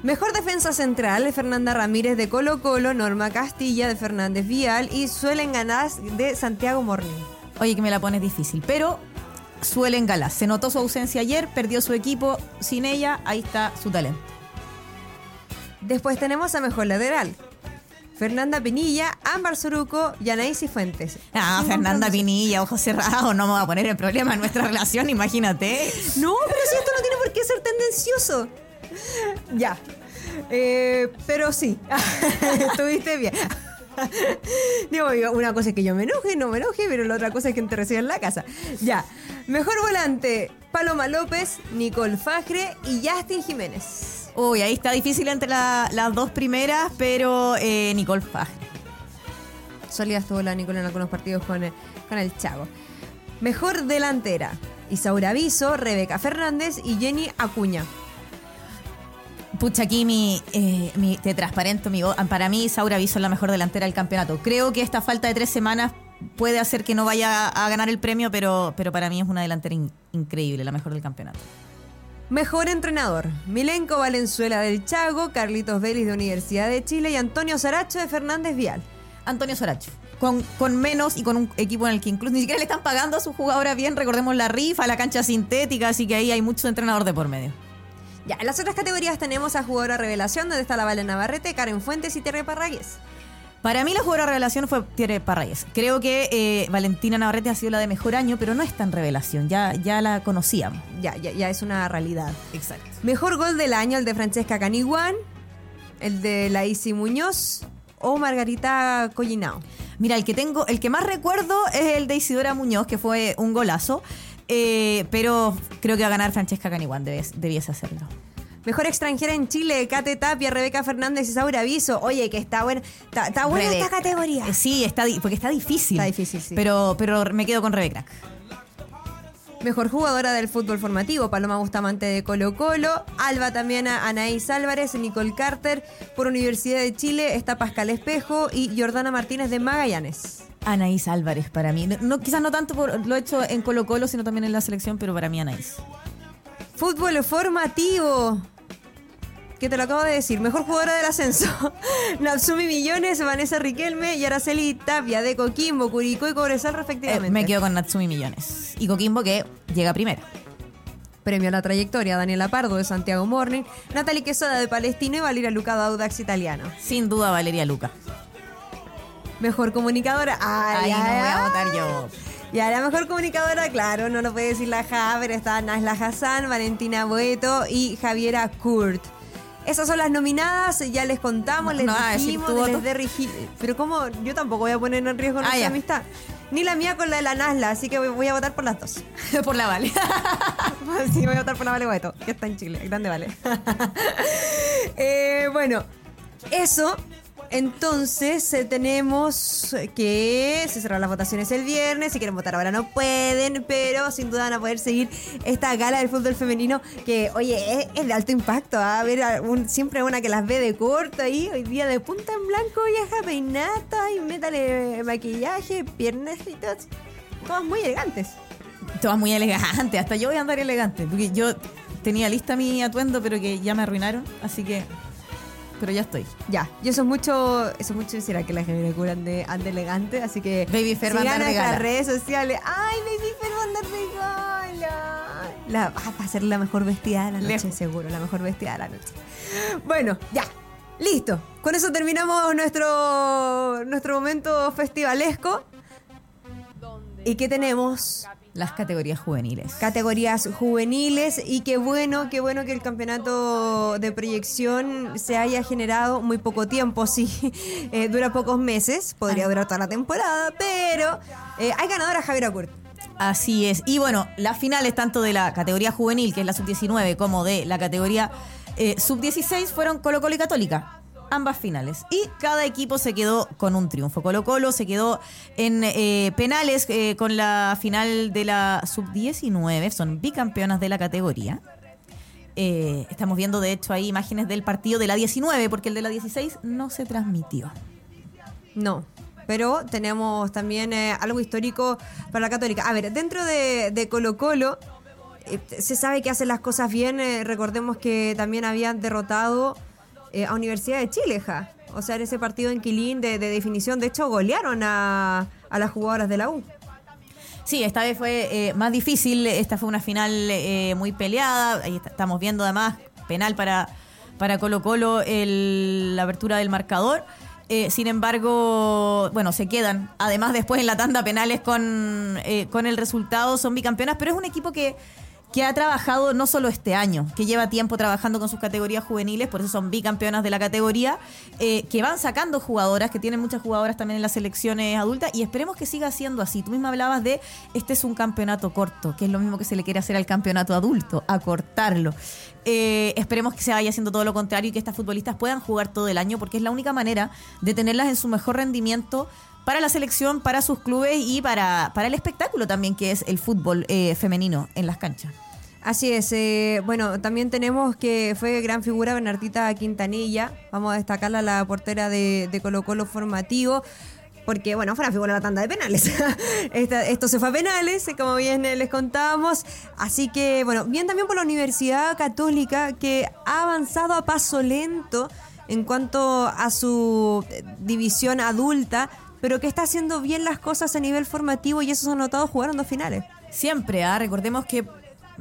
Mejor defensa central, Fernanda Ramírez de Colo Colo, Norma Castilla de Fernández Vial y Suelen Ganás de Santiago Morning. Oye, que me la pones difícil, pero suelen galas. Se notó su ausencia ayer, perdió su equipo sin ella, ahí está su talento. Después tenemos a Mejor Lateral. Fernanda Pinilla, Ámbar Soruco y Anaís Fuentes. Ah, Fernanda. Pinilla, ojos cerrados, no me va a poner en problema en nuestra relación, imagínate. No, pero si esto no tiene por qué ser tendencioso. Ya. Eh, pero sí, estuviste bien. Digo, una cosa es que yo me enoje, no me enoje, pero la otra cosa es que te reciba en la casa. Ya. Mejor volante, Paloma López, Nicole Fagre y Justin Jiménez. Uy, ahí está difícil entre la- las dos primeras, pero eh, Nicole Fagre. Sólida estuvo la Nicole en algunos partidos con el, con el Chago. Mejor delantera, Isaura Viso, Rebeca Fernández y Jenny Acuña. Pucha, aquí mi, eh, mi- te transparento mi voz. Para mí, Saura Viso es la mejor delantera del campeonato. Creo que esta falta de tres semanas puede hacer que no vaya a ganar el premio, pero, pero para mí es una delantera in- increíble, la mejor del campeonato. Mejor entrenador, Milenko Valenzuela del Chago, Carlitos Vélez de Universidad de Chile y Antonio Saracho de Fernández Vial. Antonio Soracho. Con, con menos y con un equipo en el que incluso ni siquiera le están pagando a sus jugadoras bien. Recordemos la rifa, la cancha sintética, así que ahí hay mucho entrenador de por medio. Ya, en las otras categorías tenemos a jugadora revelación, donde está la Valen Navarrete, Karen Fuentes y Terry Parragues. Para mí la jugadora revelación fue Thierry Parragués. Creo que eh, Valentina Navarrete ha sido la de mejor año, pero no es tan revelación, ya, ya la conocíamos. Ya, ya, ya es una realidad. Exacto. Mejor gol del año, el de Francesca Caniguán, el de la Isi Muñoz o Margarita Collinao. Mira, el que tengo, el que más recuerdo es el de Isidora Muñoz, que fue un golazo. Eh, pero creo que va a ganar Francesca debes- debiese hacerlo. Mejor extranjera en Chile, Kate Tapia, Rebeca Fernández y Saura Aviso. Oye, que está buena, está, está buena Rebeca. esta categoría. Sí, está, porque está difícil. Está difícil, sí. Pero, pero me quedo con Rebeca. Mejor jugadora del fútbol formativo, Paloma Bustamante de Colo Colo. Alba también a Anaís Álvarez, Nicole Carter por Universidad de Chile. Está Pascal Espejo y Jordana Martínez de Magallanes. Anaís Álvarez para mí. No, quizás no tanto por lo hecho en Colo Colo, sino también en la selección, pero para mí Anaís. Fútbol formativo. Que te lo acabo de decir. Mejor jugadora del ascenso. Natsumi Millones, Vanessa Riquelme y Araceli Tapia de Coquimbo, Curicó y Cobresal Eh, respectivamente. me quedo con Natsumi Millones. Y Coquimbo que llega primero. Premio a la trayectoria Daniela Pardo de Santiago Morning, Natalie Quesada de Palestino y Valeria Luca de Audax Italiano. Sin duda Valeria Luca. Mejor comunicadora. Ay, Ahí no ay, voy a votar yo. Ya, la mejor comunicadora, claro, no lo puede decir la Ja, pero está Nasla Hassan, Valentina Boeto y Javiera Kurt. Esas son las nominadas, ya les contamos, les ¿No vas a decir dijimos, les derrigi- Pero como yo tampoco voy a poner en riesgo nuestra ya. amistad. Ni la mía con la de la Nasla, así que voy- a votar por las dos. por la Vale. Sí, voy a votar por la Vale Boeto, que está en Chile. Grande Vale. Eh, bueno, eso. Entonces eh, tenemos que se cerrar las votaciones el viernes. Si quieren votar ahora no pueden, pero sin duda van a poder seguir esta gala del fútbol femenino que, oye, es, es de alto impacto. ¿ah? A ver, a un- siempre una que las ve de corto ahí. Hoy día de punta en blanco, vieja peinata y métale maquillaje, piernas y todo. Todas muy elegantes. Todas muy elegantes. Hasta yo voy a andar elegante. Porque yo tenía lista mi atuendo, pero que ya me arruinaron. Así que. Pero ya estoy. Ya, yo eso es mucho, eso es mucho decir a que la gente cura ande, ande elegante, así que Baby Fer va a andar de nuestras gala. redes sociales. Ay, Baby Fer va a andar de gala. La, ah, va a ser la mejor vestida de la noche, Lejos. seguro, la mejor vestida de la noche. Bueno, ya. Listo. Con eso terminamos nuestro, nuestro momento festivalesco. ¿Y qué tenemos? Las categorías juveniles. Categorías juveniles y qué bueno, qué bueno que el campeonato de proyección se haya generado muy poco tiempo, sí, eh, dura pocos meses, podría durar toda la temporada, pero eh, hay ganadora Javier Acurt. Así es. Y bueno, las finales tanto de la categoría juvenil, que es la sub-19, como de la categoría eh, sub-16 fueron Colo Colo y Católica. Ambas finales. Y cada equipo se quedó con un triunfo. Colo Colo se quedó en eh, penales eh, con la final de la sub-19. Son bicampeonas de la categoría. Eh, estamos viendo, de hecho, ahí imágenes del partido de la 19, porque el de la 16 no se transmitió. No, pero tenemos también algo histórico para la católica. A ver, dentro de, Colo Colo se sabe que hacen las cosas bien. recordemos que también habían derrotado eh, a Universidad de Chile, ja. O sea, en ese partido en Quilín de, de definición, de hecho, golearon a, a las jugadoras de la U. Sí, esta vez fue eh, más difícil. Esta fue una final eh, muy peleada. Ahí estamos viendo además penal para, para Colo Colo el- la apertura del marcador. Eh, sin embargo, bueno, se quedan. Además, después en la tanda penales con, con el resultado son bicampeonas, pero es un equipo que, que ha trabajado no solo este año, que lleva tiempo trabajando con sus categorías juveniles, por eso son bicampeonas de la categoría, eh, que van sacando jugadoras, que tienen muchas jugadoras también en las selecciones adultas, y esperemos que siga siendo así. Tú misma hablabas de este es un campeonato corto, que es lo mismo que se le quiere hacer al campeonato adulto, acortarlo. Eh, esperemos que se vaya haciendo todo lo contrario y que estas futbolistas puedan jugar todo el año, porque es la única manera de tenerlas en su mejor rendimiento para la selección, para sus clubes y para, el espectáculo también que es el fútbol eh, femenino en las canchas. Así es. eh, bueno, también tenemos que fue gran figura Bernardita Quintanilla. Vamos a destacarla, la portera de, de Colo Colo formativo. Porque, bueno, fue una figura de la tanda de penales. Esto se fue a penales, como bien eh, les contábamos. Así que, bueno, bien también por la Universidad Católica, que ha avanzado a paso lento en cuanto a su eh, división adulta, pero que está haciendo bien las cosas a nivel formativo y eso se ha notado jugaron dos finales. Siempre, ¿ah? recordemos que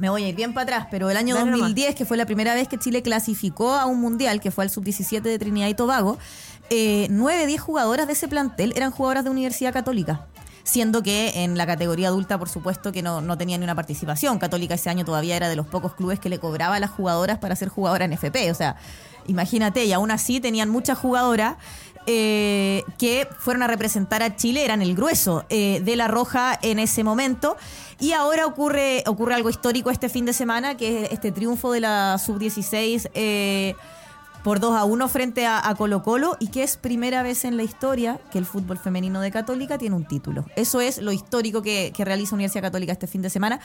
me voy a ir bien para atrás, pero el año Dale nomás. 2010, que fue la primera vez que Chile clasificó a un mundial, que fue al sub-17 de Trinidad y Tobago, eh, 9, 10 jugadoras de ese plantel eran jugadoras de Universidad Católica. Siendo que en la categoría adulta, por supuesto, que no, no tenía ni una participación. Católica ese año todavía era de los pocos clubes que le cobraba a las jugadoras para ser jugadora en FP. O sea, imagínate, y aún así tenían muchas jugadoras eh, que fueron a representar a Chile, eran el grueso eh, de la Roja en ese momento. Y ahora ocurre, ocurre algo histórico este fin de semana, que es este triunfo de la sub-16 eh, por 2 a 1 frente a, a Colo Colo y que es primera vez en la historia que el fútbol femenino de Católica tiene un título. Eso es lo histórico que, que realiza Universidad Católica este fin de semana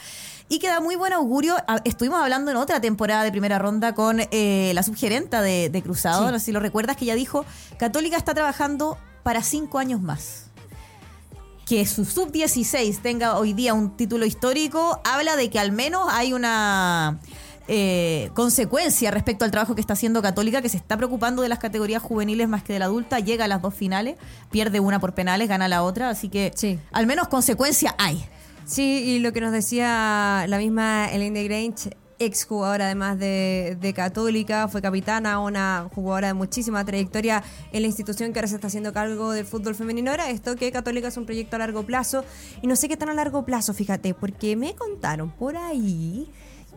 y que da muy buen augurio. Estuvimos hablando en otra temporada de primera ronda con eh, la subgerenta de, de Cruzado, no sé si lo recuerdas, que ella dijo, Católica está trabajando para cinco años más que su sub-16 tenga hoy día un título histórico, habla de que al menos hay una eh, consecuencia respecto al trabajo que está haciendo Católica, que se está preocupando de las categorías juveniles más que de la adulta, llega a las dos finales, pierde una por penales, gana la otra, así que Sí. al menos consecuencia hay. Sí, y lo que nos decía la misma Elaine Grange, ex jugadora además de, de Católica, fue capitana, una jugadora de muchísima trayectoria en la institución que ahora se está haciendo cargo del fútbol femenino. Era esto que Católica es un proyecto a largo plazo, y no sé qué tan a largo plazo, fíjate, porque me contaron por ahí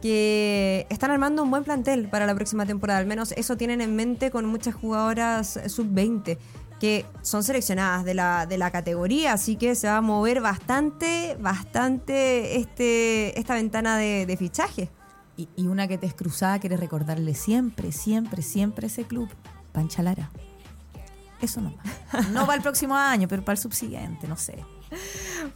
que están armando un buen plantel para la próxima temporada, al menos eso tienen en mente con muchas jugadoras sub-20 que son seleccionadas de la, de la categoría, así que se va a mover bastante, bastante este, esta ventana de, de fichaje. Y, y una que te es cruzada, quiere recordarle siempre, siempre, siempre ese club, Pancha Lara. Eso nomás. No para el próximo año, pero para el subsiguiente, no sé.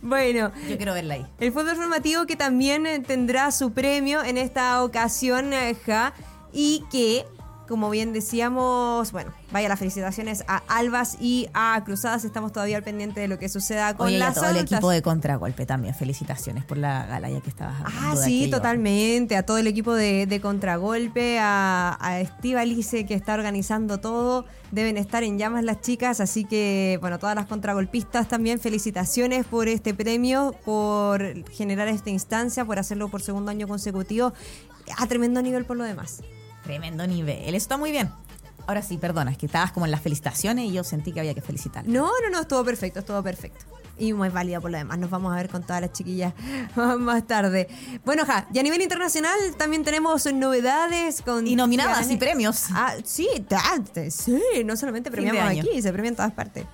Bueno, Yo quiero verla ahí. el fútbol formativo que también eh, tendrá su premio en esta ocasión, eh, Ja, y que, como bien decíamos, bueno, vaya las felicitaciones a Albas y a Cruzadas. Estamos todavía al pendiente de lo que suceda con Oye, y a las todo el equipo de Contragolpe también. Felicitaciones por la gala ya que estabas hablando. Ah, de sí, aquello. totalmente. A todo el equipo de, de Contragolpe, a, a Estivalice que está organizando todo. Deben estar en llamas las chicas, así que, bueno, todas las contragolpistas también, felicitaciones por este premio, por generar esta instancia, por hacerlo por segundo año consecutivo. A tremendo nivel por lo demás. Tremendo nivel. Eso está muy bien. Ahora sí, perdona, es que estabas como en las felicitaciones y yo sentí que había que felicitar. No, no, no, estuvo perfecto, estuvo perfecto. Y muy válida por lo demás. Nos vamos a ver con todas las chiquillas más tarde. Bueno, ja, y a nivel internacional también tenemos novedades con. Y nominadas y premios. Ah, sí, sí, no solamente premiamos aquí, se premia en todas partes.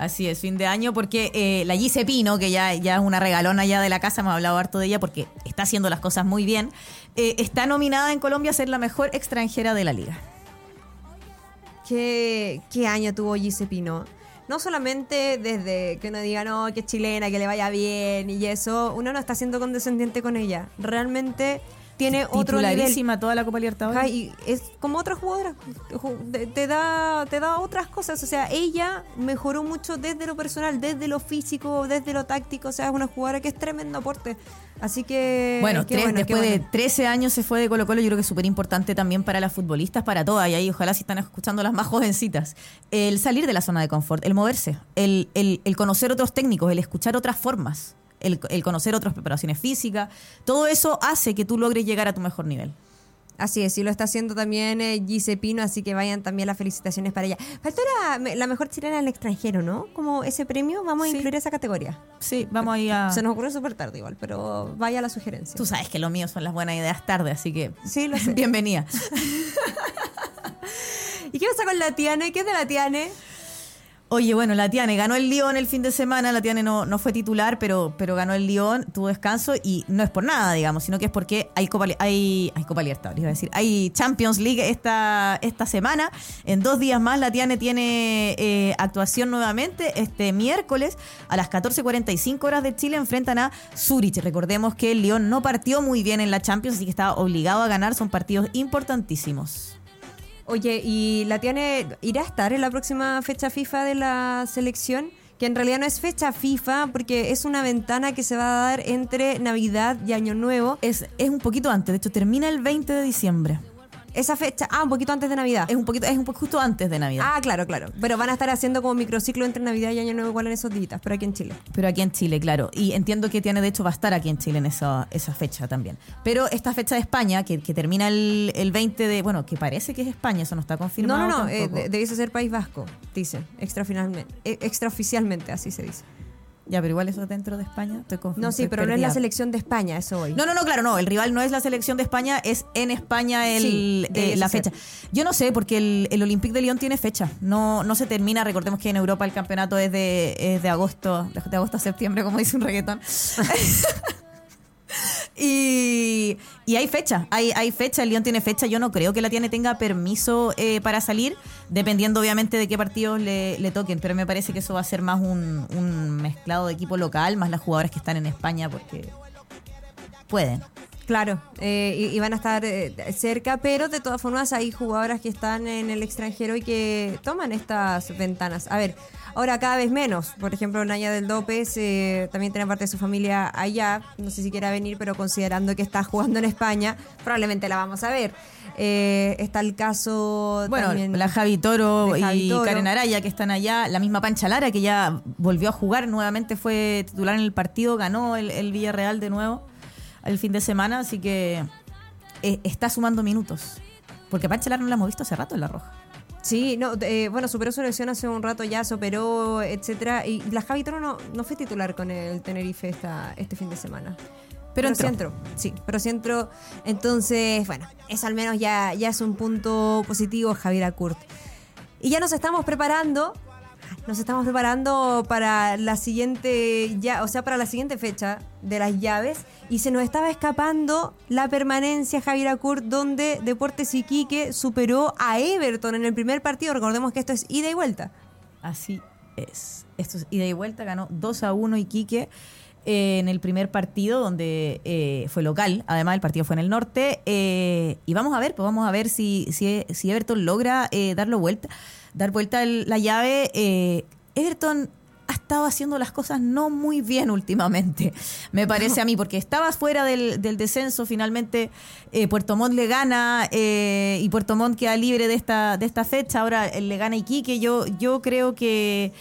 Así es, fin de año, porque eh, la Gise Pino, que ya, ya es una regalona ya de la casa, hemos hablado harto de ella porque está haciendo las cosas muy bien, eh, está nominada en Colombia a ser la mejor extranjera de la liga. ¿Qué, qué año tuvo Gise Pino? No solamente desde que uno diga, no, que es chilena, que le vaya bien y eso, uno no está siendo condescendiente con ella. Realmente tiene otro nivel. Toda la Copa Libertadores. Y es como otra jugadora. Ju- Te, da, te da otras cosas. O sea, ella mejoró mucho desde lo personal, desde lo físico, desde lo táctico. O sea, es una jugadora que es tremendo aporte. Así que. Bueno, tres- después de bueno. 13 años se fue de Colo Colo, yo creo que es súper importante también para las futbolistas, para todas, y ahí ojalá si están escuchando las más jovencitas, el salir de la zona de confort, el moverse, el, el- el conocer otros técnicos, el escuchar otras formas, el, el conocer otras preparaciones físicas, todo eso hace que tú logres llegar a tu mejor nivel. Así es, y lo está haciendo también eh, Gise Pino, así que vayan también las felicitaciones para ella. Faltó la, la mejor chilena en el extranjero, ¿no? Como ese premio, vamos a incluir esa categoría. Sí, vamos ahí a... Se nos ocurrió súper tarde igual, pero vaya la sugerencia. Tú sabes que lo mío son las buenas ideas tarde, así que Sí, lo sé. bienvenida. ¿Y qué pasa con la Tiane? ¿Qué es de la Tiane? Oye, bueno, la Tiane ganó el Lyon el fin de semana, la Tiane no, no fue titular, pero, pero ganó el Lyon, tuvo descanso y no es por nada, digamos, sino que es porque hay Copa, hay, hay Copa Libertadores, iba a decir, hay Champions League esta, esta semana. En dos días más la Tiane tiene eh, actuación nuevamente. Este miércoles a las 14.45 horas de Chile enfrentan a Zurich. Recordemos que el Lyon no partió muy bien en la Champions, así que estaba obligado a ganar, son partidos importantísimos. Oye, ¿y la Tiane irá a estar en la próxima fecha FIFA de la selección? Que en realidad no es fecha FIFA porque es una ventana que se va a dar entre Navidad y Año Nuevo. Es, es un poquito antes, de hecho termina el 20 de diciembre. Esa fecha, ah, un poquito antes de Navidad. Es un poquito, es un poco justo antes de Navidad. Ah, claro, claro. Pero van a estar haciendo como microciclo entre Navidad y Año Nuevo igual en esos días, pero aquí en Chile. Pero aquí en Chile, claro. Y entiendo que tiene, de hecho, va a estar aquí en Chile en esa, esa fecha también. Pero esta fecha de España, que, que termina el, el 20 de. Bueno, que parece que es España, eso no está No, confirmado. no, no, eh, tampoco. de- debiese ser País Vasco, dicen, extrafinalmente, eh, extraoficialmente, así se dice. Ya, pero igual eso dentro de España. Estoy confundida. No, sí, pero no es la selección de España, eso hoy. No, no, no, claro, no. El rival no es la selección de España, es en España el, Sí, eh, la fecha. Yo no sé, porque el, el Olympique de Lyon tiene fecha. No, no se termina. Recordemos que en Europa el campeonato es de, es de agosto, de agosto a septiembre, como dice un reggaetón. y, y hay fecha, hay, hay fecha, el Lyon tiene fecha. Yo no creo que la tiene tenga permiso eh, para salir, dependiendo obviamente de qué partidos le, toquen. Pero me parece que eso va a ser más un mezclado de equipo local, más las jugadoras que están en España, porque pueden. Claro, eh, y, y van a estar eh, cerca, pero de todas formas hay jugadoras que están en el extranjero y que toman estas ventanas. A ver, ahora cada vez menos. Por ejemplo, Naya del Dopes eh, también tiene parte de su familia allá. No sé si quiera venir, pero considerando que está jugando en España, probablemente la vamos a ver. Eh, está el caso Bueno, también la Javi Toro Javi y Toro. Karen Araya que están allá, la misma Pancha Lara que ya volvió a jugar nuevamente, fue titular en el partido, ganó el, el Villarreal de nuevo el fin de semana, así que eh, está sumando minutos. Porque Pancha Lara no la hemos visto hace rato en la roja. Sí, no, eh, bueno, superó su lesión hace un rato ya, se operó, etcétera. Y la Javi Toro no, no fue titular con el Tenerife esta, este fin de semana. Pero sí entró. entró, sí, pero sí entró. Entonces, bueno, eso al menos ya, ya es un punto positivo, Javier Akurt. Y ya nos estamos preparando, nos estamos preparando para la siguiente, ya, o sea, para la siguiente fecha de las llaves. Y se nos estaba escapando la permanencia, Javier Akurt, donde Deportes Iquique superó a Everton en el primer partido. Recordemos que esto es ida y vuelta. Así es. Esto es ida y vuelta, ganó 2 a 1 Iquique eh, en el primer partido, donde eh, fue local. Además, el partido fue en el norte. eh, y vamos a ver, pues vamos a ver si, si, si Everton logra eh, darlo vuelta, dar vuelta el- la llave. Eh, Everton ha estado haciendo las cosas no muy bien últimamente, me parece a mí, porque estaba fuera del, del descenso, finalmente eh, Puerto Montt le gana eh, y Puerto Montt queda libre de esta, de esta fecha, ahora eh, le gana Iquique, yo, yo creo que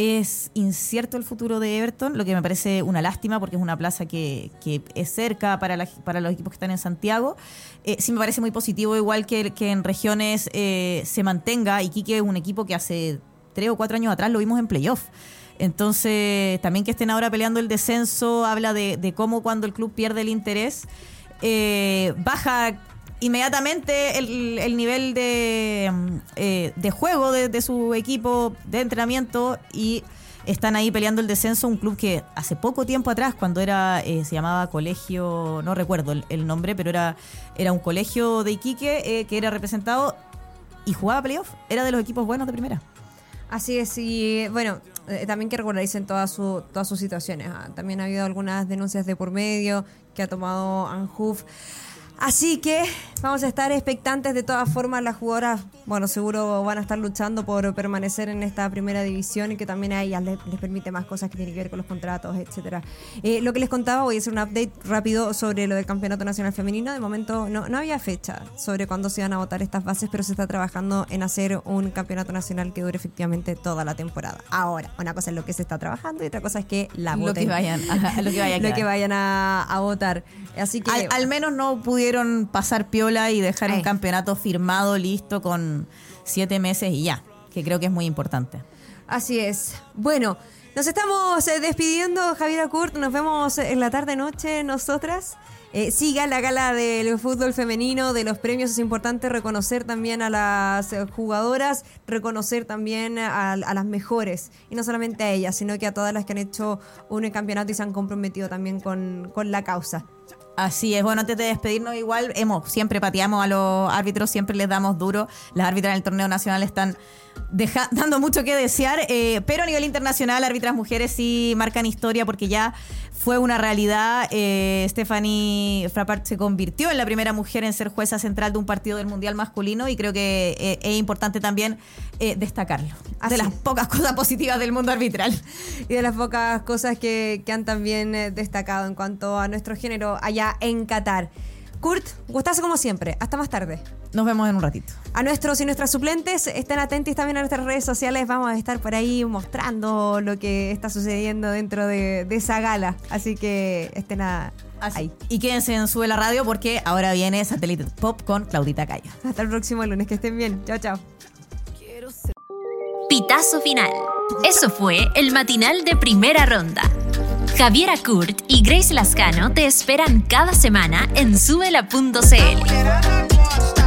es incierto el futuro de Everton, lo que me parece una lástima porque es una plaza que, que es cerca para, para los equipos que están en Santiago. Eh, sí me parece muy positivo, igual que, que en regiones eh, se mantenga. Iquique es un equipo que hace tres o cuatro años atrás lo vimos en playoff. Entonces, también que estén ahora peleando el descenso habla de, de cómo cuando el club pierde el interés, eh, baja inmediatamente el, el nivel de, eh, de juego de, su equipo, de entrenamiento y están ahí peleando el descenso, un club que hace poco tiempo atrás, cuando era eh, se llamaba Colegio, no recuerdo el, el nombre, pero era, era un colegio de Iquique eh, que era representado y jugaba playoff, era de los equipos buenos de primera. Así es, y bueno, eh, también que regularicen todas, su, todas sus situaciones. ah. También ha habido algunas denuncias de por medio que ha tomado Anjuf. Así que vamos a estar expectantes. De todas formas, las jugadoras, bueno, seguro van a estar luchando por permanecer en esta primera división y que también a ellas les, les permite más cosas que tienen que ver con los contratos, etcétera. Eh, lo que les contaba, voy a hacer un update rápido sobre lo del Campeonato Nacional Femenino. De momento no, no había fecha sobre cuándo se iban a votar estas bases, pero se está trabajando en hacer un campeonato nacional que dure efectivamente toda la temporada. Ahora, una cosa es lo que se está trabajando y otra cosa es que la Lo voten. que vayan, ajá, lo que vaya a Lo que quedar. vayan a, a votar. Así que Al, al menos no pudieron pasar piola y dejar un campeonato firmado, listo, con siete meses y ya, que creo que es muy importante. Así es. Bueno, nos estamos eh, despidiendo, Javier Kurt. Nos vemos en la tarde-noche nosotras. Eh, siga la gala del fútbol femenino, de los premios. Es importante reconocer también a las eh, jugadoras, reconocer también a, a las mejores. Y no solamente a ellas, sino que a todas las que han hecho un campeonato y se han comprometido también con, con la causa. Así es, bueno, antes de despedirnos igual, hemos, siempre pateamos a los árbitros, siempre les damos duro. Las árbitras en el torneo nacional están dando mucho que desear, eh, pero a nivel internacional, árbitras mujeres sí marcan historia porque ya fue una realidad. Eh, Stephanie Frappart se convirtió en la primera mujer en ser jueza central de un partido del Mundial masculino y creo que eh, es importante también eh, destacarlo. Así de las pocas cosas positivas del mundo arbitral. y de las pocas cosas que, que han también destacado en cuanto a nuestro género allá en Qatar. Kurt, gustazo como siempre. Hasta más tarde. Nos vemos en un ratito. A nuestros y nuestras suplentes, estén atentos también a nuestras redes sociales. Vamos a estar por ahí mostrando lo que está sucediendo dentro de, de esa gala. Así que estén a- ahí. Y quédense en Sube la Radio porque ahora viene Satélite Pop con Claudita Cayo. Hasta el próximo lunes. Que estén bien. Chao, chao. Pitazo final. Eso fue el matinal de primera ronda. Javiera Kurt y Grace Lascano te esperan cada semana en subela.cl.